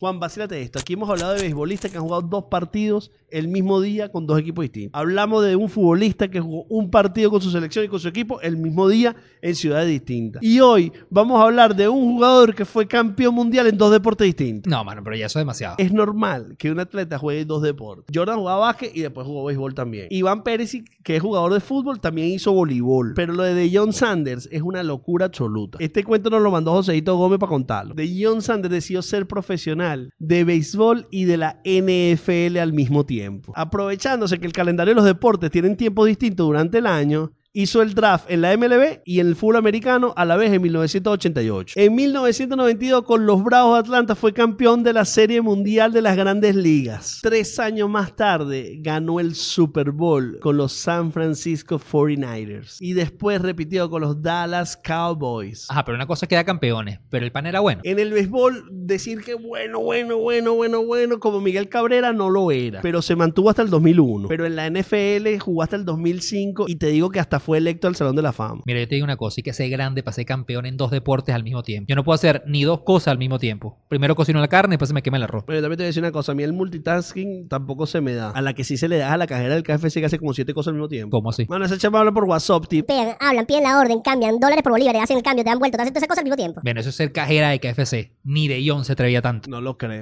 Juan, vacílate esto. Aquí hemos hablado de beisbolistas que han jugado dos partidos el mismo día con dos equipos distintos. Hablamos de un futbolista que jugó un partido con su selección y con su equipo el mismo día en ciudades distintas. Y hoy vamos a hablar de un jugador que fue campeón mundial en dos deportes distintos. No, mano, pero ya eso es demasiado. Es normal que un atleta juegue dos deportes. Jordan jugaba básquet y después jugó béisbol también. Iván Pérez, que es jugador de fútbol, también hizo voleibol. Pero lo de John Sanders es una locura absoluta. Este cuento nos lo mandó Joseito Gómez para contarlo. De John Sanders decidió ser profesional de béisbol y de la NFL al mismo tiempo. Aprovechándose que el calendario de los deportes tienen tiempos distintos durante el año, hizo el draft en la MLB y en el fútbol americano a la vez en 1988. En 1992 con los Bravos de Atlanta fue campeón de la Serie Mundial de las Grandes Ligas. Tres años más tarde ganó el Super Bowl con los San Francisco 49ers y después repitió con los Dallas Cowboys. Ajá, pero una cosa es que da campeones, pero el pan era bueno. En el béisbol, decir que bueno, bueno, bueno, bueno, bueno, como Miguel Cabrera no lo era, pero se mantuvo hasta el 2001. Pero en la NFL jugó hasta el 2005 y te digo que hasta fue electo al Salón de la Fama. Mira, yo te digo una cosa, hay que ser grande para ser campeón en dos deportes al mismo tiempo. Yo no puedo hacer ni dos cosas al mismo tiempo. Primero cocino la carne, después se me quema el arroz. Pero yo también te voy a decir una cosa, a mí el multitasking tampoco se me da. A la que sí se le da a la cajera del KFC que hace como siete cosas al mismo tiempo. ¿Cómo así? Mano, ese chama habla por WhatsApp, tipo. Pegan, hablan, piden la orden, cambian dólares por bolívares, hacen el cambio, te dan vuelta, te hacen todas esas cosas al mismo tiempo. Bueno, eso es ser cajera de KFC. Ni de Ion se atrevía tanto. No lo creo.